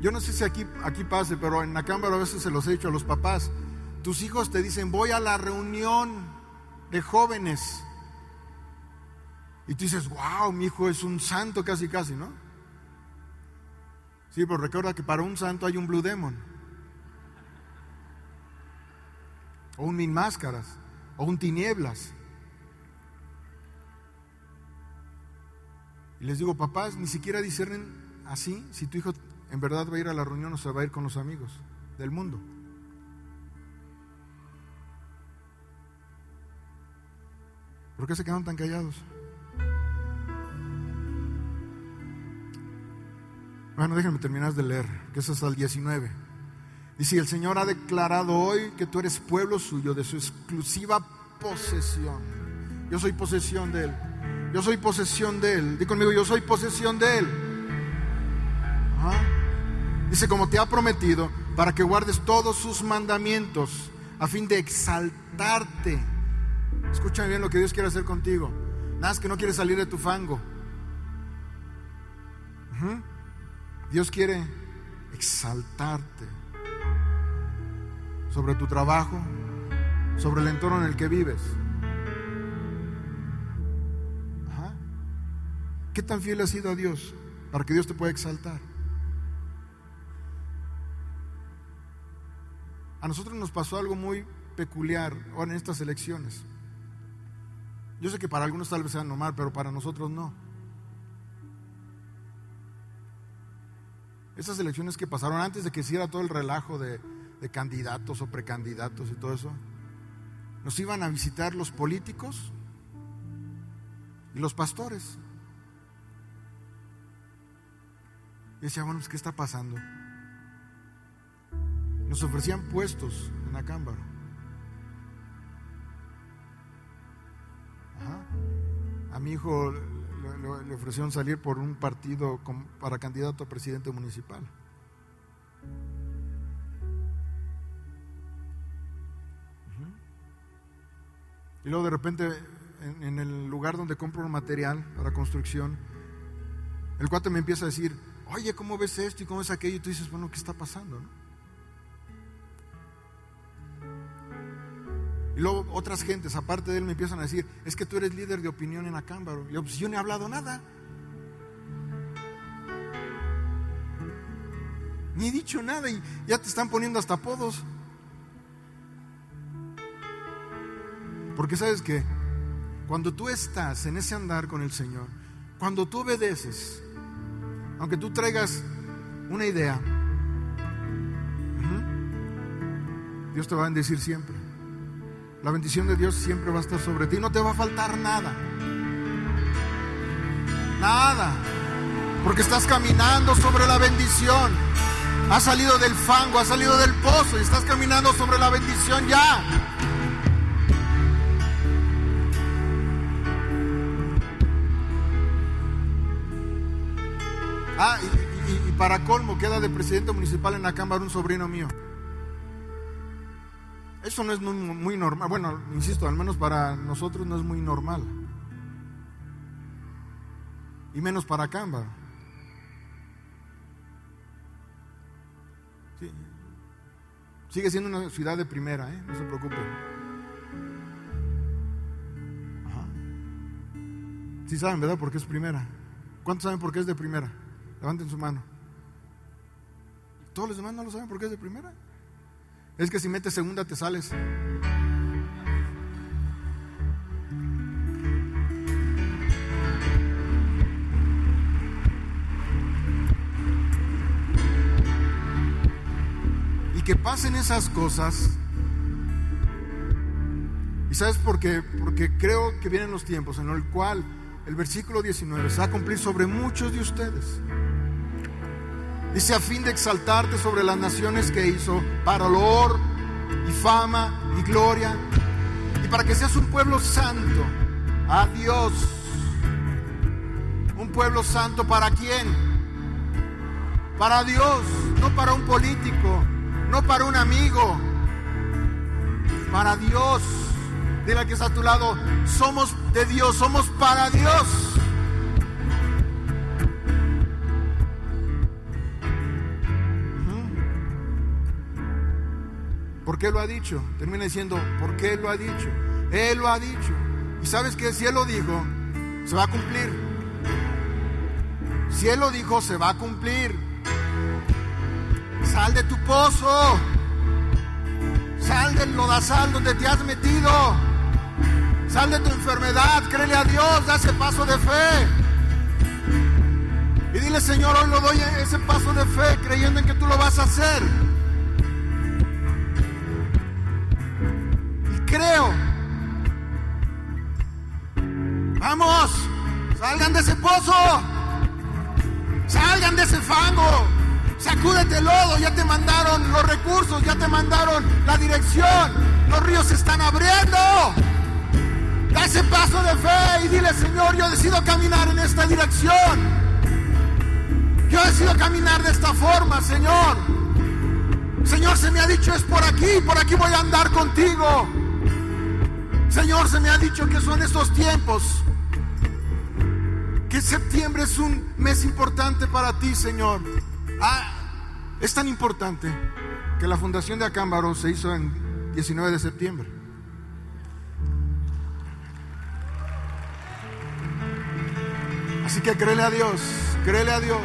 Yo no sé si aquí, aquí pase, pero en la cámara a veces se los he dicho a los papás. Tus hijos te dicen, voy a la reunión de jóvenes. Y tú dices, wow, mi hijo es un santo casi, casi, ¿no? Sí, pero recuerda que para un santo hay un Blue Demon. O un Min Máscaras. O un Tinieblas. Y les digo, papás, ni siquiera discernen así si tu hijo en verdad va a ir a la reunión o se va a ir con los amigos del mundo. ¿Por qué se quedan tan callados? Bueno, déjenme terminar de leer, que es hasta el 19. Dice, el Señor ha declarado hoy que tú eres pueblo suyo, de su exclusiva posesión. Yo soy posesión de Él. Yo soy posesión de Él. Dí conmigo, yo soy posesión de Él. Dice, como te ha prometido, para que guardes todos sus mandamientos, a fin de exaltarte. Escúchame bien lo que Dios quiere hacer contigo. Nada es que no quiere salir de tu fango. Dios quiere exaltarte sobre tu trabajo, sobre el entorno en el que vives. ¿Qué tan fiel has sido a Dios para que Dios te pueda exaltar? A nosotros nos pasó algo muy peculiar ahora en estas elecciones. Yo sé que para algunos tal vez sea normal, pero para nosotros no. Esas elecciones que pasaron antes de que hiciera todo el relajo de, candidatos o precandidatos y todo eso, nos iban a visitar los políticos y los pastores. Y decía, bueno, pues, ¿qué está pasando? Nos ofrecían puestos en la cámara. A mi hijo le, ofrecieron salir por un partido para candidato a presidente municipal. Y luego de repente en, el lugar donde compro material para construcción, el cuate me empieza a decir, oye, ¿cómo ves esto y cómo es aquello? Y tú dices, bueno, ¿qué está pasando? No? Y luego otras gentes, aparte de él, me empiezan a decir, es que tú eres líder de opinión en Acámbaro. Y yo, pues yo no he hablado nada. Ni he dicho nada y ya te están poniendo hasta apodos. Porque sabes que cuando tú estás en ese andar con el Señor, cuando tú obedeces, aunque tú traigas una idea, Dios te va a bendecir siempre. La bendición de Dios siempre va a estar sobre ti. No te va a faltar nada. Nada. Porque estás caminando sobre la bendición. Has salido del fango, has salido del pozo y estás caminando sobre la bendición ya. Ah, y, para colmo queda de presidente municipal en la Cámara un sobrino mío. Eso no es muy, normal. Bueno, insisto, al menos para nosotros no es muy normal. Y menos para Camba. Sigue siendo una ciudad de primera, ¿eh? no se preocupen. Ajá. Sí saben, ¿verdad? Porque es primera. ¿Cuántos saben por qué es de primera? Levanten su mano. Todos los demás no lo saben por qué es de primera. Es que si metes segunda te sales. Y que pasen esas cosas. ¿Y sabes por qué? Porque creo que vienen los tiempos en el cual el versículo 19 se va a cumplir sobre muchos de ustedes. Dice a fin de exaltarte sobre las naciones que hizo para olor y fama y gloria y para que seas un pueblo santo a Dios. Un pueblo santo para quién? Para Dios, no para un político, no para un amigo, para Dios. Dile que está a tu lado, somos de Dios, somos para Dios. ¿Por qué lo ha dicho? Termina diciendo, ¿por qué lo ha dicho? Él lo ha dicho. Y sabes que si Él lo dijo, se va a cumplir. Si Él lo dijo, se va a cumplir. Sal de tu pozo. Sal del lodazal donde te has metido. Sal de tu enfermedad. Créele a Dios. Da ese paso de fe. Y dile, Señor, hoy lo doy ese paso de fe creyendo en que tú lo vas a hacer. Creo. Vamos, salgan de ese pozo, salgan de ese fango, sacúdete lodo, ya te mandaron los recursos, ya te mandaron la dirección, los ríos se están abriendo. Da ese paso de fe y dile, Señor, yo decido caminar en esta dirección. Yo decido caminar de esta forma, Señor. Señor, se me ha dicho es por aquí, por aquí voy a andar contigo. Señor, se me ha dicho que son estos tiempos. Que septiembre es un mes importante para ti, Señor. Ah, es tan importante que la fundación de Acámbaro se hizo en 19 de septiembre. Así que créele a Dios, créele a Dios,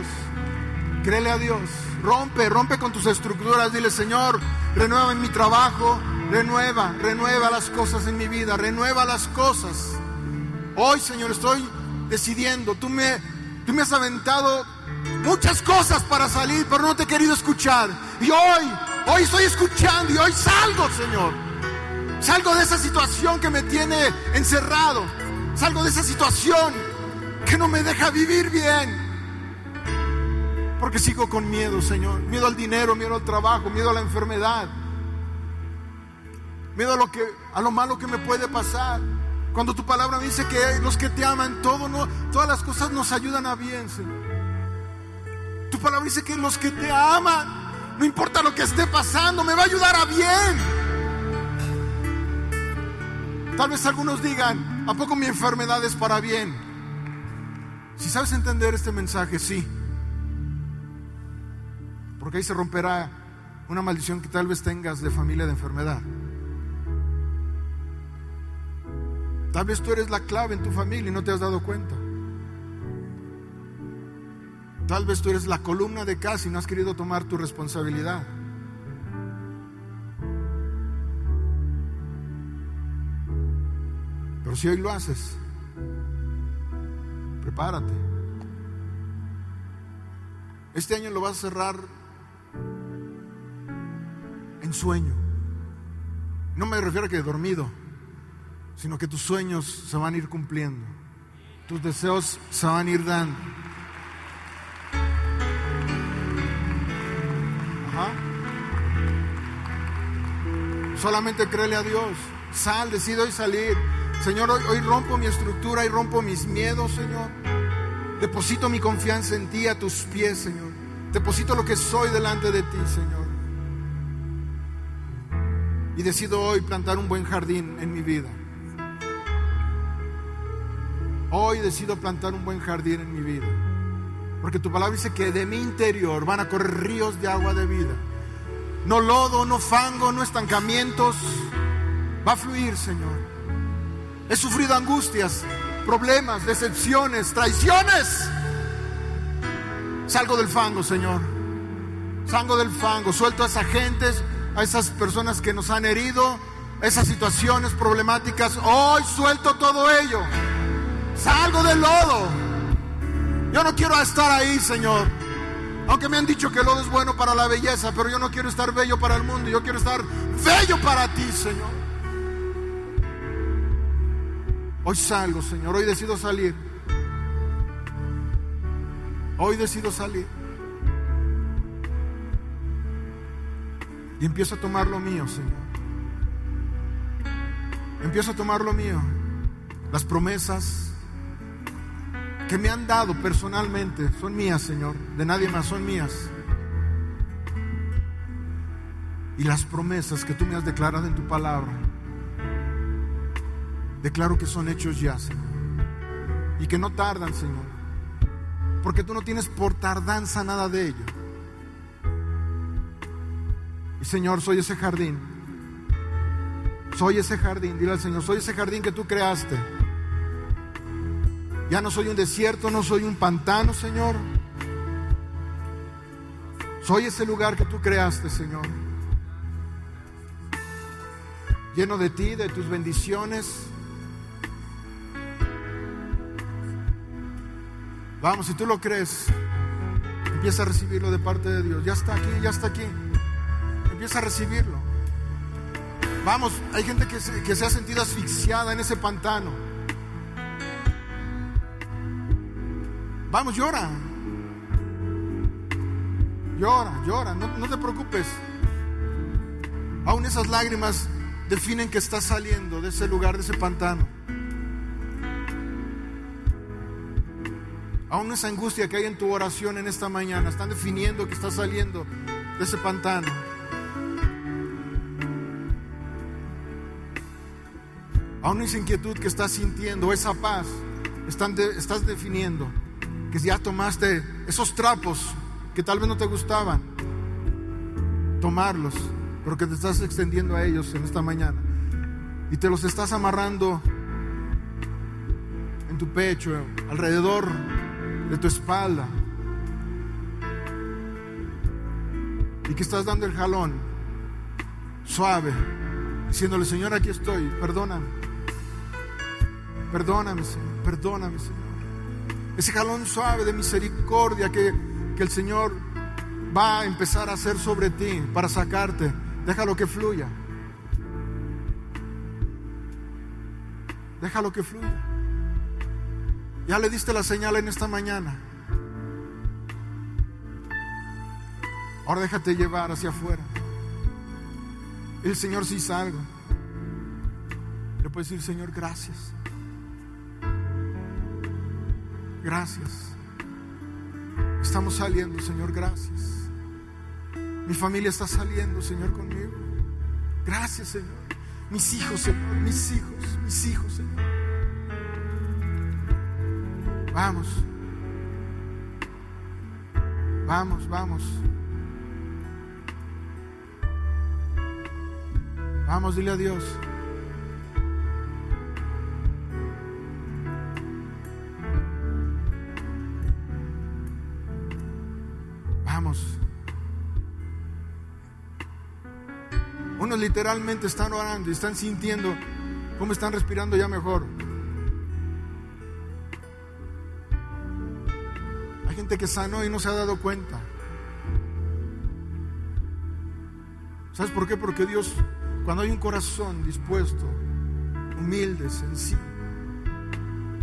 créele a Dios. Rompe, rompe con tus estructuras. Dile, Señor, renueva en mi trabajo, Renueva, renueva las cosas en mi vida, renueva las cosas. Hoy, Señor, estoy decidiendo. Tú me, tú me has aventado muchas cosas para salir, pero no te he querido escuchar. Y hoy, hoy estoy escuchando y hoy salgo, Señor. Salgo de esa situación que me tiene encerrado. Salgo de esa situación que no me deja vivir bien. Porque sigo con miedo, Señor. Miedo al dinero, miedo al trabajo, miedo a la enfermedad miedo a lo, que, a lo malo que me puede pasar. Cuando tu palabra dice que los que te aman, todo, no, todas las cosas nos ayudan a bien, Señor. Tu palabra dice que los que te aman, no importa lo que esté pasando, me va a ayudar a bien. Tal vez algunos digan, ¿a poco mi enfermedad es para bien? Si sabes entender este mensaje, sí. Porque ahí se romperá una maldición que tal vez tengas de familia de enfermedad. Tal vez tú eres la clave en tu familia y no te has dado cuenta. Tal vez tú eres la columna de casa y no has querido tomar tu responsabilidad. Pero si hoy lo haces, prepárate. Este año lo vas a cerrar en sueño. No me refiero a que dormido sino que tus sueños se van a ir cumpliendo, tus deseos se van a ir dando. Solamente créele a Dios. Sal, decide hoy salir. Señor, hoy, hoy rompo mi estructura y rompo mis miedos, Señor. Deposito mi confianza en ti, a tus pies, Señor. Deposito lo que soy delante de ti, Señor. Y decido hoy plantar un buen jardín en mi vida. Hoy decido plantar un buen jardín en mi vida. Porque tu palabra dice que de mi interior van a correr ríos de agua de vida. No lodo, no fango, no estancamientos. Va a fluir, Señor. He sufrido angustias, problemas, decepciones, traiciones. Salgo del fango, Señor. Salgo del fango. Suelto a esas gentes, a esas personas que nos han herido, esas situaciones problemáticas. Hoy suelto todo ello. Salgo del lodo. Yo no quiero estar ahí, Señor. Aunque me han dicho que el lodo es bueno para la belleza, pero yo no quiero estar bello para el mundo. Yo quiero estar bello para ti, Señor. Hoy salgo, Señor. Hoy decido salir. Hoy decido salir. Y empiezo a tomar lo mío, Señor. Empiezo a tomar lo mío. Las promesas que me han dado personalmente son mías, Señor. De nadie más son mías. Y las promesas que tú me has declarado en tu palabra Declaro que son hechos ya, Señor. Y que no tardan, Señor. Porque tú no tienes por tardanza nada de ello. Y Señor, soy ese jardín. Soy ese jardín. Dile al Señor, soy ese jardín que tú creaste. Ya no soy un desierto, no soy un pantano, Señor. Soy ese lugar que tú creaste, Señor. Lleno de ti, de tus bendiciones Vamos, si tú lo crees, empieza a recibirlo de parte de Dios. Ya está aquí, ya está aquí. Empieza a recibirlo. Vamos, hay gente que se, que se ha sentido asfixiada en ese pantano. Vamos, llora. Llora, llora, no, no te preocupes. Aún esas lágrimas definen que estás saliendo de ese lugar, de ese pantano. Aún esa angustia que hay en tu oración en esta mañana, están definiendo que estás saliendo de ese pantano. Aún esa inquietud que estás sintiendo, esa paz, estás definiendo que ya tomaste esos trapos que tal vez no te gustaban, tomarlos, pero que te estás extendiendo a ellos en esta mañana y te los estás amarrando en tu pecho, alrededor de tu espalda. Y que estás dando el jalón suave, diciéndole, Señor, aquí estoy, perdóname. Perdóname, Señor, perdóname, Señor. Ese jalón suave de misericordia que, que el Señor va a empezar a hacer sobre ti para sacarte. Déjalo que fluya. Déjalo que fluya. Ya le diste la señal en esta mañana. Ahora déjate llevar hacia afuera. El Señor sí salga. Le puedes decir, Señor, gracias. Gracias. Estamos saliendo, Señor, gracias. Mi familia está saliendo, Señor, conmigo. Gracias, Señor. Mis hijos, Señor, mis hijos, mis hijos, Señor. Vamos. Vamos, vamos. Vamos, dile a Dios. Literalmente están orando y están sintiendo cómo están respirando ya mejor. que sanó y no se ha dado cuenta. ¿Sabes por qué? Porque Dios, cuando hay un corazón dispuesto, humilde, sencillo,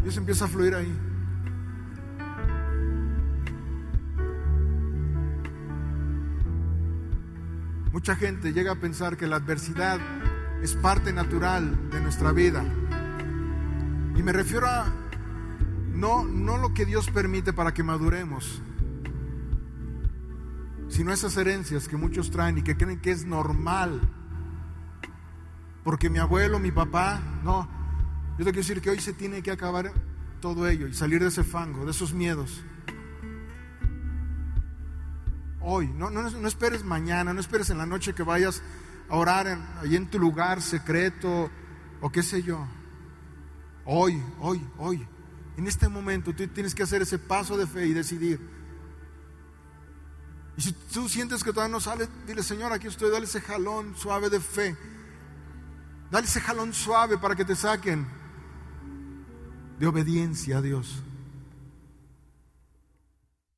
Dios empieza a fluir ahí. Mucha gente llega a pensar que la adversidad es parte natural de nuestra vida. Y me refiero a no, no lo que Dios permite para que maduremos, sino esas herencias que muchos traen y que creen que es normal. Porque mi abuelo, mi papá, no. Yo te quiero decir que hoy se tiene que acabar todo ello y salir de ese fango, de esos miedos. Hoy, no, no, no esperes mañana, no esperes en la noche que vayas a orar en, ahí en tu lugar secreto o qué sé yo. Hoy, hoy, hoy. En este momento tú tienes que hacer ese paso de fe y decidir, Y si tú sientes que todavía no sale, dile, Señor, aquí estoy, dale ese jalón suave de fe. Dale ese jalón suave para que te saquen de obediencia a Dios.